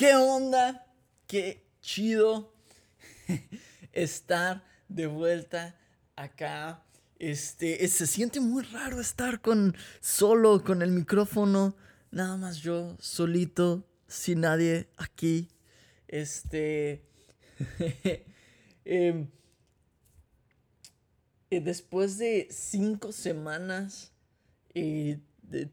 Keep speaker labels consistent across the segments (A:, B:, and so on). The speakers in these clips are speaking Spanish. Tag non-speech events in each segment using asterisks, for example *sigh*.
A: ¿Qué onda? Qué chido *laughs* estar de vuelta acá. Este, se siente muy raro estar con solo con el micrófono, nada más yo solito, sin nadie aquí. Este, *laughs* em, eh, después de cinco semanas eh,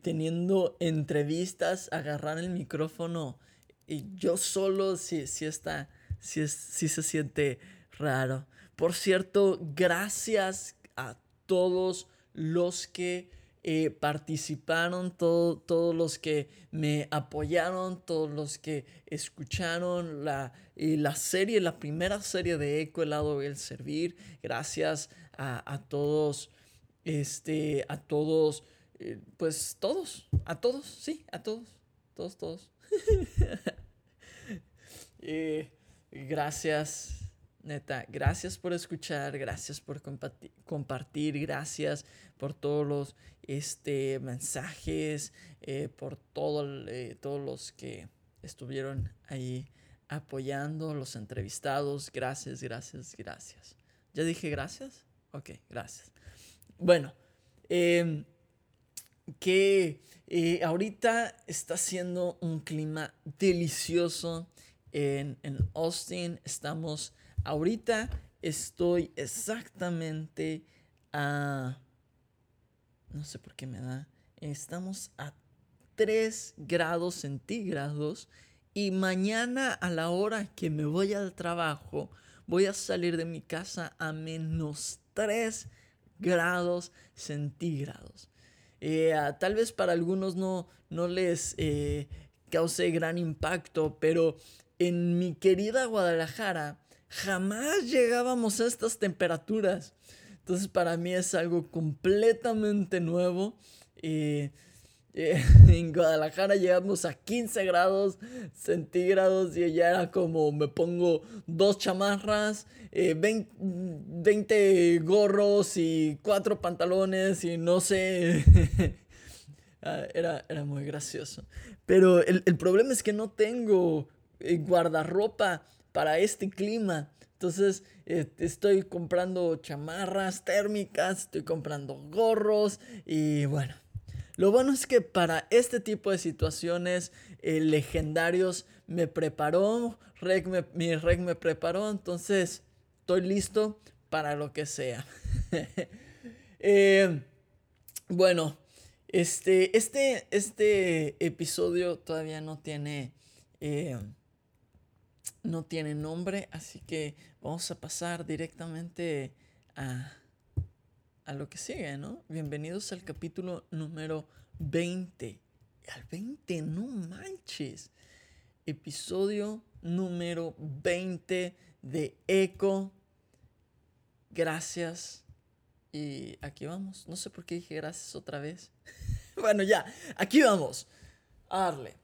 A: teniendo entrevistas, agarrar el micrófono y yo solo, sí, sí está, sí, es- se siente raro. Por cierto, gracias a todos los que eh, participaron, todo- todos los que me apoyaron, todos los que escucharon la, eh, la serie, la primera serie de Eco, el lado del servir. Gracias a, a todos, este, a todos, eh, pues todos, a todos, sí, a todos, todos, todos. *laughs* Eh, gracias, neta, gracias por escuchar, gracias por compartir, gracias por todos los este, mensajes, eh, por eh, todos los que estuvieron ahí apoyando, los entrevistados, gracias, gracias, gracias. ¿Ya dije gracias? Ok, gracias. Bueno, em, que eh, ahorita está haciendo un clima delicioso en, en Austin. Estamos, ahorita estoy exactamente a, no sé por qué me da, estamos a 3 grados centígrados y mañana a la hora que me voy al trabajo voy a salir de mi casa a menos 3 grados centígrados. Eh, tal vez para algunos no, no les eh, cause gran impacto, pero en mi querida Guadalajara jamás llegábamos a estas temperaturas. Entonces para mí es algo completamente nuevo. Eh, *laughs* en Guadalajara llegamos a 15 grados centígrados y ya era como me pongo dos chamarras, eh, 20, 20 gorros y cuatro pantalones y no sé. *laughs* Ah, era, era muy gracioso. Pero el, el problema es que no tengo eh, guardarropa para este clima. Entonces eh, estoy comprando chamarras térmicas, estoy comprando gorros y bueno. Lo bueno es que para este tipo de situaciones, eh, legendarios me preparó, me- mi Reg me preparó, entonces estoy listo para lo que sea. *laughs* Eh, bueno, este, este, este episodio todavía no tiene, eh, no tiene nombre, así que vamos a pasar directamente a, a lo que sigue, ¿no? Bienvenidos al capítulo número 20. Al 20, no manches. Episodio número 20 de Eco. Gracias. Y aquí vamos. No sé por qué dije gracias otra vez. *laughs* bueno, ya. Aquí vamos. A darle.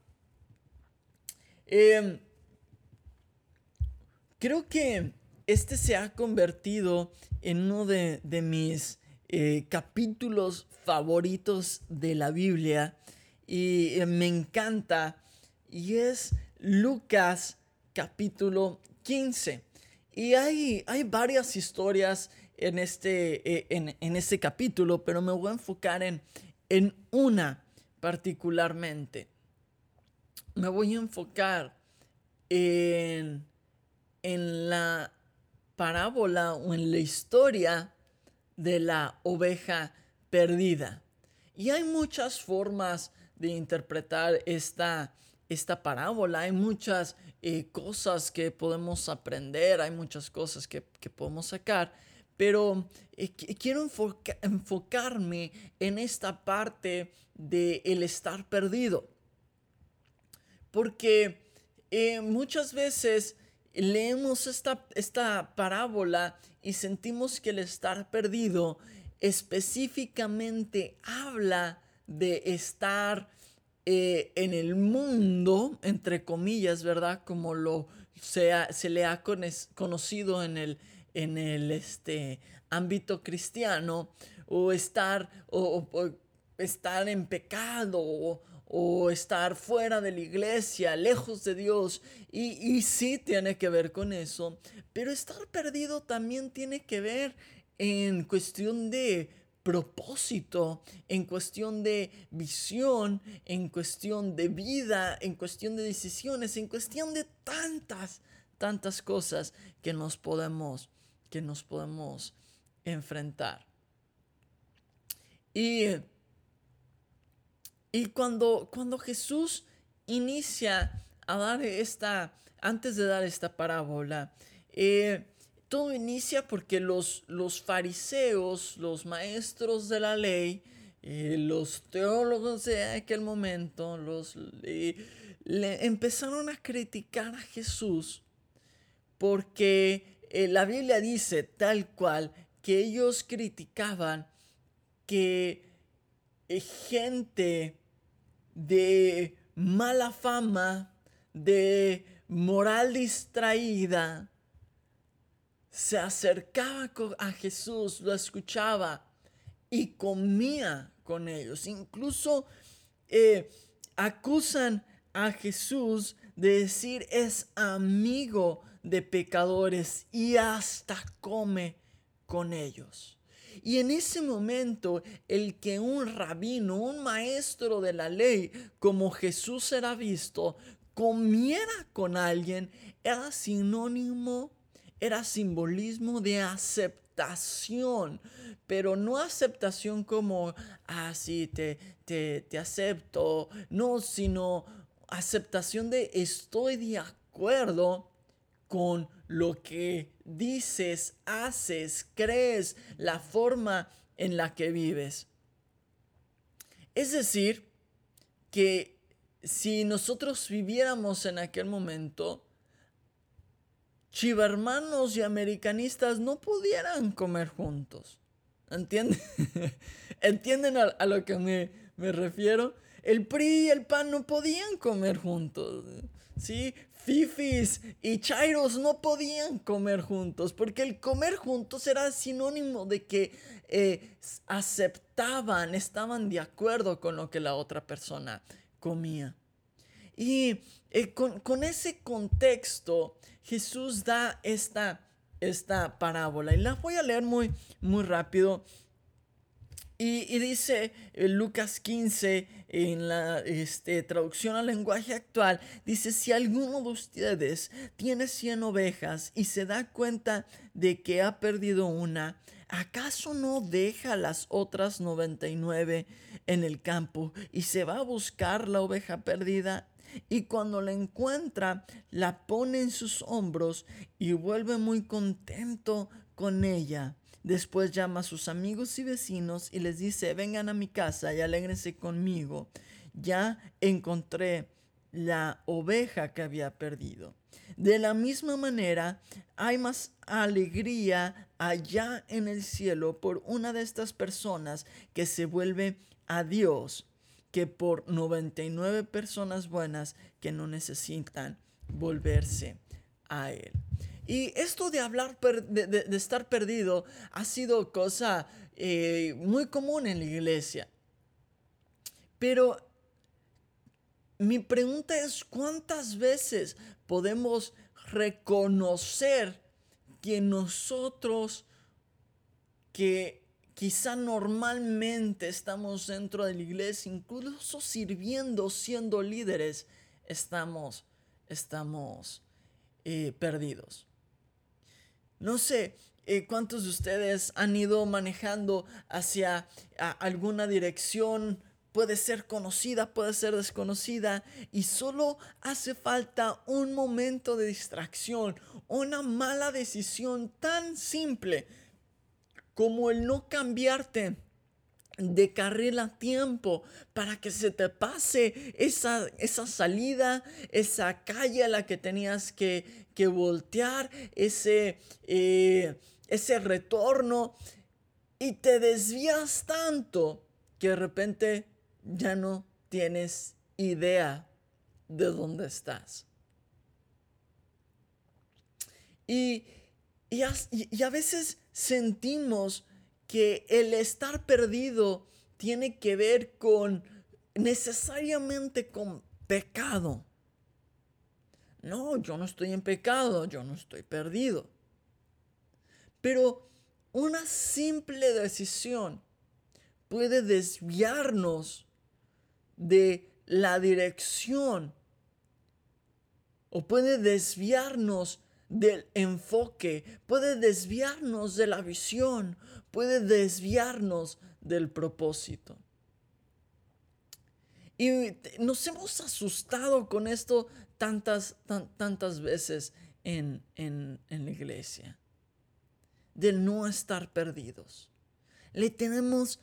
A: Em, creo que este se ha convertido en uno de, de mis eh, capítulos favoritos de la Biblia y eh, me encanta y es Lucas capítulo 15. Y hay, hay varias historias en este, eh, en, en este capítulo, pero me voy a enfocar en, en una particularmente. Me voy a enfocar en, en la parábola o en la historia de la oveja perdida. Y hay muchas formas de interpretar esta, esta parábola, hay muchas eh, cosas que podemos aprender, hay muchas cosas que, que podemos sacar, pero eh, quiero enfocarme en esta parte de estar perdido. Porque eh, muchas veces leemos esta, esta parábola y sentimos que el estar perdido específicamente habla de estar eh, en el mundo, entre comillas, ¿verdad? Como lo sea, se le ha conocido en el, en el este, ámbito cristiano, o estar, estar en pecado, estar fuera de la iglesia, lejos de Dios. Y, y sí tiene que ver con eso, pero estar perdido también tiene que ver en cuestión de propósito, en cuestión de visión, en cuestión de vida, en cuestión de decisiones, en cuestión de tantas, tantas cosas que nos podemos, que nos podemos enfrentar. Y, y cuando, cuando Jesús inicia a dar esta, antes de dar esta parábola, eh, todo inicia porque los, los fariseos, los maestros de la ley, eh, los teólogos de aquel momento, los, le empezaron a criticar a Jesús porque eh, la Biblia dice tal cual que ellos criticaban que eh, gente de mala fama, de moral distraída, se acercaba a Jesús, lo escuchaba y comía con ellos. Incluso eh, acusan a Jesús de decir es amigo de pecadores y hasta come con ellos. Y en ese momento, el que un rabino, un maestro de la ley, como Jesús era visto, comiera con alguien, era sinónimo era simbolismo de aceptación, pero no aceptación como, ah, sí, te, te, te acepto, no, sino aceptación de estoy de acuerdo con lo que dices, haces, crees, la forma en la que vives. Es decir, que si nosotros viviéramos en aquel momento, chivermanos y americanistas no pudieran comer juntos. ¿Entienden? *laughs* ¿Entienden a, lo que me, me, refiero? El PRI y el PAN no podían comer juntos. ¿Sí? Fifis y Chairos no podían comer juntos porque el comer juntos era sinónimo de que eh, aceptaban, estaban de acuerdo con lo que la otra persona comía. Y eh, con, ese contexto, Jesús da esta, esta parábola. Y la voy a leer muy, muy rápido. Y, dice eh, Lucas 15 en la este, traducción al lenguaje actual, dice, si alguno de ustedes tiene 100 ovejas y se da cuenta de que ha perdido una, ¿acaso no deja las otras 99 en el campo y se va a buscar la oveja perdida? y cuando la encuentra la pone en sus hombros y vuelve muy contento con ella. Después llama a sus amigos y vecinos y les dice, vengan a mi casa y alégrense conmigo. Ya encontré la oveja que había perdido. De la misma manera, hay más alegría allá en el cielo por una de estas personas que se vuelve a Dios que por 99 personas buenas que no necesitan volverse a Él. Y esto de hablar, de, estar perdido, ha sido cosa eh, muy común en la iglesia. Pero mi pregunta es, ¿cuántas veces podemos reconocer que nosotros, que Quizá normalmente estamos dentro de la iglesia, incluso sirviendo, siendo líderes, estamos, estamos eh, perdidos. No sé eh, cuántos de ustedes han ido manejando hacia alguna dirección, puede ser conocida, puede ser desconocida, y solo hace falta un momento de distracción, una mala decisión tan simple como el no cambiarte de carril a tiempo para que se te pase esa, esa salida, esa calle a la que tenías que, que voltear, ese, eh, ese retorno y te desvías tanto que de repente ya no tienes idea de dónde estás. Y, y, a, veces sentimos que el estar perdido tiene que ver con necesariamente con pecado. No, yo no estoy en pecado, yo no estoy perdido. Pero una simple decisión puede desviarnos de la dirección o puede desviarnos del enfoque, puede desviarnos de la visión, puede desviarnos del propósito. Y nos hemos asustado con esto tantas, tantas veces en, en, la iglesia, de no estar perdidos. Le tenemos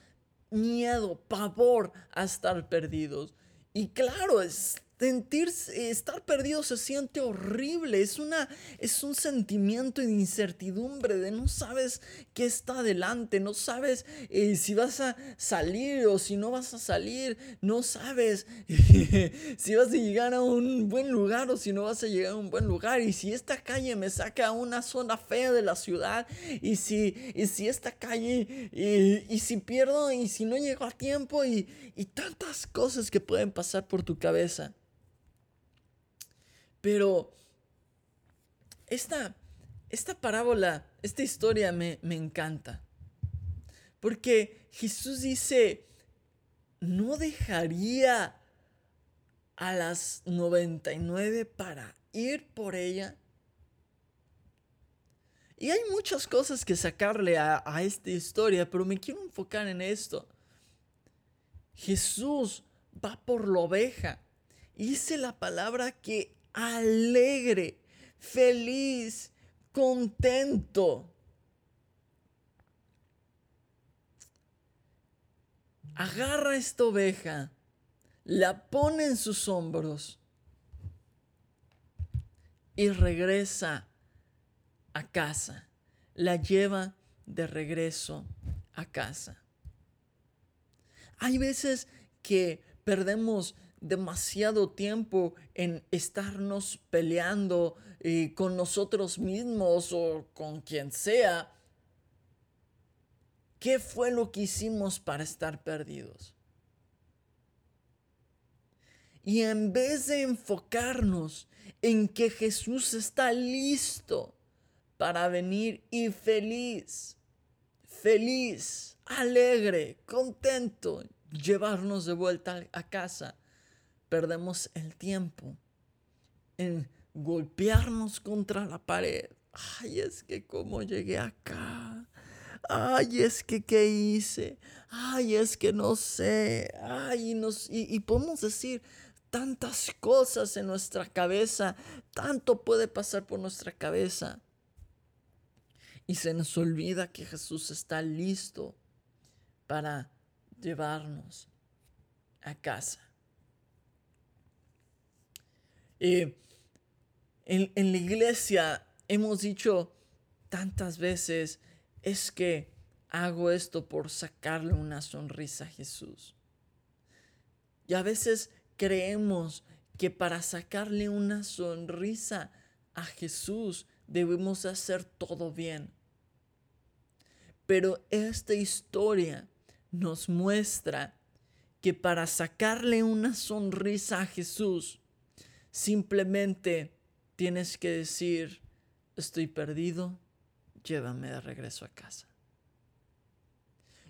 A: miedo, pavor a estar perdidos. Y claro, es Sentirse, estar perdido se siente horrible, es, una, es un sentimiento de incertidumbre, de no sabes qué está adelante, no sabes eh, si vas a salir o si no vas a salir, no sabes *laughs* si vas a llegar a un buen lugar o si no vas a llegar a un buen lugar, y si esta calle me saca a una zona fea de la ciudad, y si, y si esta calle, y, si pierdo, y si no llego a tiempo, y, y tantas cosas que pueden pasar por tu cabeza. Pero esta, esta parábola, esta historia me, me encanta. Porque Jesús dice, no dejaría a las 99 para ir por ella. Y hay muchas cosas que sacarle a, a, esta historia, pero me quiero enfocar en esto. Jesús va por la oveja. Dice la palabra que alegre, feliz, contento. Agarra esta oveja, la pone en sus hombros y regresa a casa. La lleva de regreso a casa. Hay veces que perdemos demasiado tiempo en estarnos peleando eh, con nosotros mismos o con quien sea. ¿Qué fue lo que hicimos para estar perdidos? Y en vez de enfocarnos en que Jesús está listo para venir y feliz, feliz, alegre, contento, llevarnos de vuelta a casa, perdemos el tiempo en golpearnos contra la pared. Ay, es que cómo llegué acá. Ay, es que qué hice. Ay, es que no sé. Ay, nos, y, y podemos decir tantas cosas en nuestra cabeza. Tanto puede pasar por nuestra cabeza. Y se nos olvida que Jesús está listo para llevarnos a casa. En, en la iglesia hemos dicho tantas veces, es que hago esto por sacarle una sonrisa a Jesús. Y a veces creemos que para sacarle una sonrisa a Jesús debemos hacer todo bien. Pero esta historia nos muestra que para sacarle una sonrisa a Jesús Simplemente tienes que decir, estoy perdido, llévame de regreso a casa.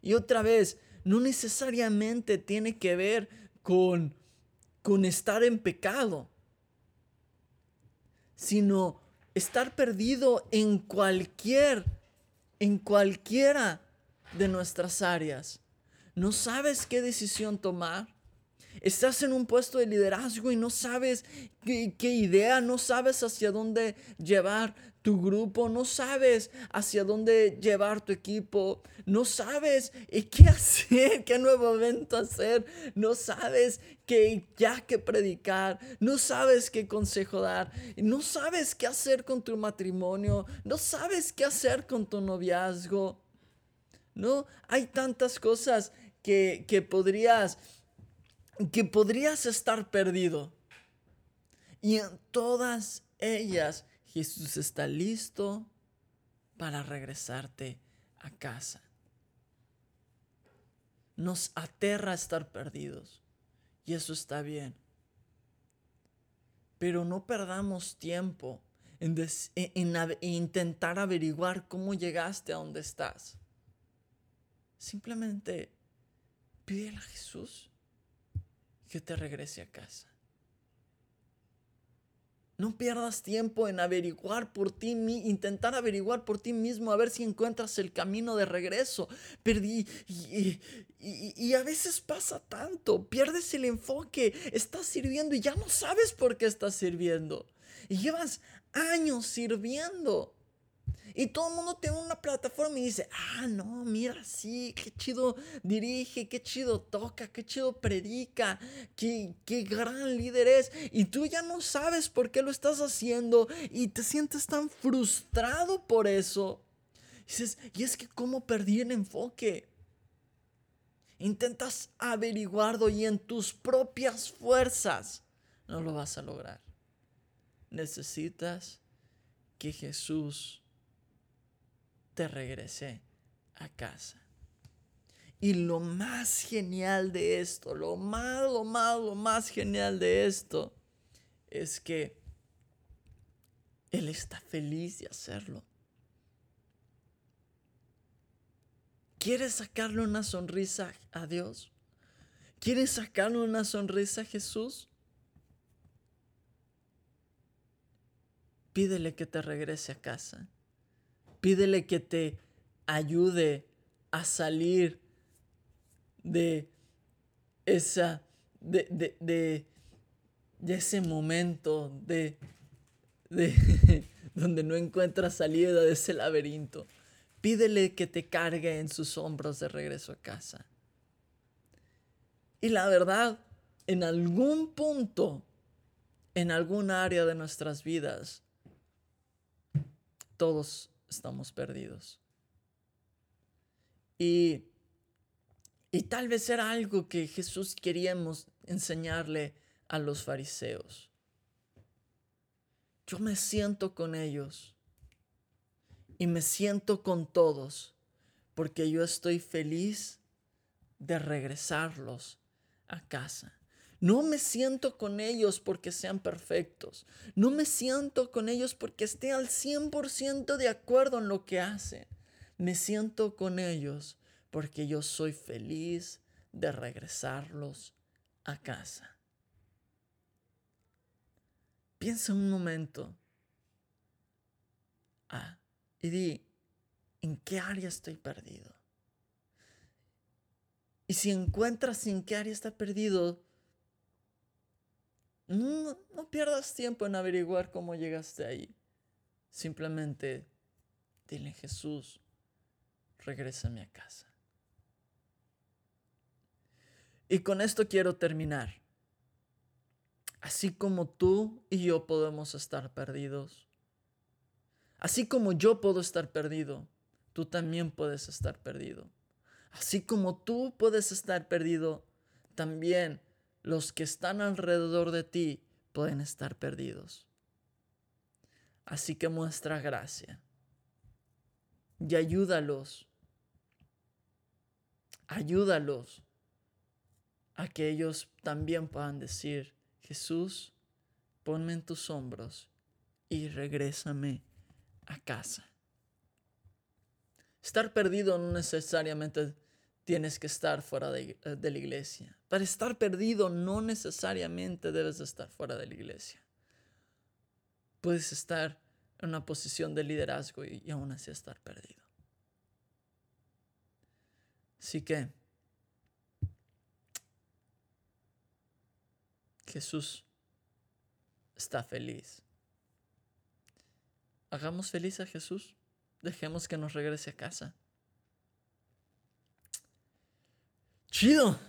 A: Y otra vez, no necesariamente tiene que ver con, con estar en pecado, sino estar perdido en cualquier, en cualquiera de nuestras áreas. No sabes qué decisión tomar Estás en un puesto de liderazgo y no sabes qué, idea, no sabes hacia dónde llevar tu grupo, no sabes hacia dónde llevar tu equipo, no sabes qué *laughs* hacer, qué nuevo evento hacer, no sabes qué ya que predicar, no sabes qué consejo dar, no sabes qué hacer con tu matrimonio, no sabes qué hacer con tu noviazgo. No, hay tantas cosas que, que podrías que podrías estar perdido. Y en todas ellas Jesús está listo para regresarte a casa. Nos aterra estar perdidos y eso está bien. Pero no perdamos tiempo en, en intentar averiguar cómo llegaste a donde estás. Simplemente pídele a Jesús que te regrese a casa. No pierdas tiempo en averiguar por ti, intentar averiguar por ti mismo a ver si encuentras el camino de regreso. Perdí, y, y, a veces pasa tanto, pierdes el enfoque, estás sirviendo y ya no sabes por qué estás sirviendo. Y llevas años sirviendo. Y todo el mundo tiene una plataforma y dice, ah, no, mira, sí, qué chido dirige, qué chido toca, qué chido predica, qué, qué gran líder es. Y tú ya no sabes por qué lo estás haciendo y te sientes tan frustrado por eso. Dices, y es que cómo perdí el enfoque. Intentas averiguarlo y en tus propias fuerzas no lo vas a lograr. Necesitas que Jesús te regresé a casa. Y lo más genial de esto, lo más, lo más, lo más genial de esto, es que Él está feliz de hacerlo. ¿Quieres sacarle una sonrisa a Dios? ¿Quieres sacarle una sonrisa a Jesús? Pídele que te regrese a casa. Pídele que te ayude a salir de esa, de, de, de, de ese momento de, de *laughs* donde no encuentras salida de ese laberinto. Pídele que te cargue en sus hombros de regreso a casa. Y la verdad, en algún punto, en algún área de nuestras vidas, todos estamos perdidos. Y, y tal vez era algo que Jesús queríamos enseñarle a los fariseos. Yo me siento con ellos y me siento con todos porque yo estoy feliz de regresarlos a casa. No me siento con ellos porque sean perfectos. No me siento con ellos porque esté al 100% de acuerdo en lo que hacen. Me siento con ellos porque yo soy feliz de regresarlos a casa. Piensa un momento ah, y di, ¿en qué área estoy perdido? Y si encuentras en qué área está perdido, no, pierdas tiempo en averiguar cómo llegaste ahí. Simplemente dile, Jesús, regrésame a casa. Y con esto quiero terminar. Así como tú y yo podemos estar perdidos, así como yo puedo estar perdido, tú también puedes estar perdido. Así como tú puedes estar perdido, también los que están alrededor de ti pueden estar perdidos. Así que muestra gracia y ayúdalos. Ayúdalos a que ellos también puedan decir, Jesús, ponme en tus hombros y regrésame a casa. Estar perdido no necesariamente tienes que estar fuera de, eh, de, la iglesia. Para estar perdido no necesariamente debes estar fuera de la iglesia. Puedes estar en una posición de liderazgo y, y aún así estar perdido. Así que Jesús está feliz. Hagamos feliz a Jesús. Dejemos que nos regrese a casa. Chido.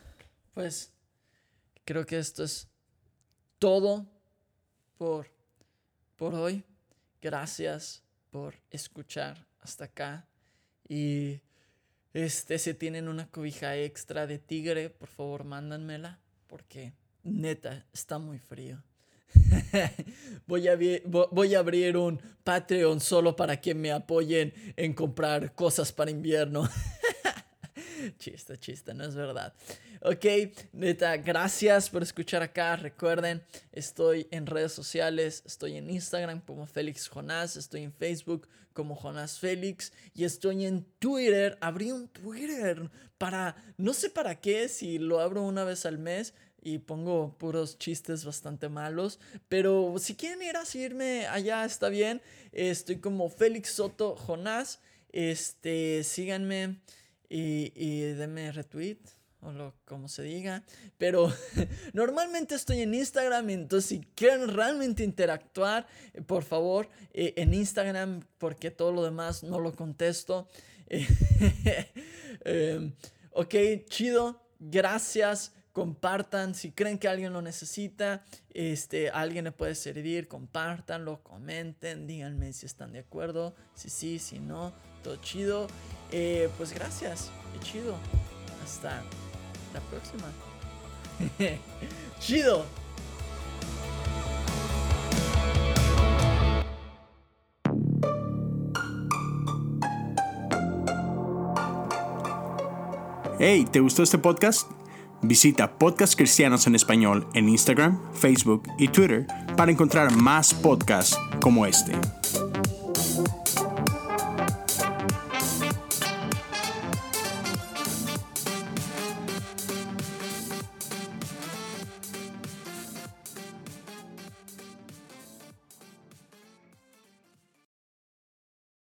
A: Pues creo que esto es todo por, por hoy. Gracias por escuchar hasta acá. Y este, si tienen una cobija extra de tigre, por favor, mándanmela. Porque neta, está muy frío. *laughs* voy, a, voy a abrir un Patreon solo para que me apoyen en comprar cosas para invierno. *laughs* chiste, chiste, no es verdad. Ok, neta, gracias por escuchar acá. Recuerden, estoy en redes sociales, estoy en Instagram como Félix Jonás, estoy en Facebook como Jonás Félix y estoy en Twitter. Abrí un Twitter para, no sé para qué, si lo abro una vez al mes y pongo puros chistes bastante malos. Pero si quieren ir a seguirme allá, está bien. Estoy como Félix Soto Jonás. Este, síganme y, y denme retweet o lo como se diga. Pero *laughs* normalmente estoy en Instagram, entonces si quieren realmente interactuar, eh, por favor, eh, en Instagram, porque todo lo demás no lo contesto. *laughs* Em, ok, chido, gracias. Compartan, si creen que alguien lo necesita, este, alguien le puede servir, compartanlo, comenten, díganme si están de acuerdo, si sí, si no, chido. Eh, pues gracias, chido. Hasta la próxima. *laughs* chido.
B: Hey, ¿te gustó este podcast? Visita Podcast Cristianos en Español en Instagram, Facebook y Twitter para encontrar más podcasts como este.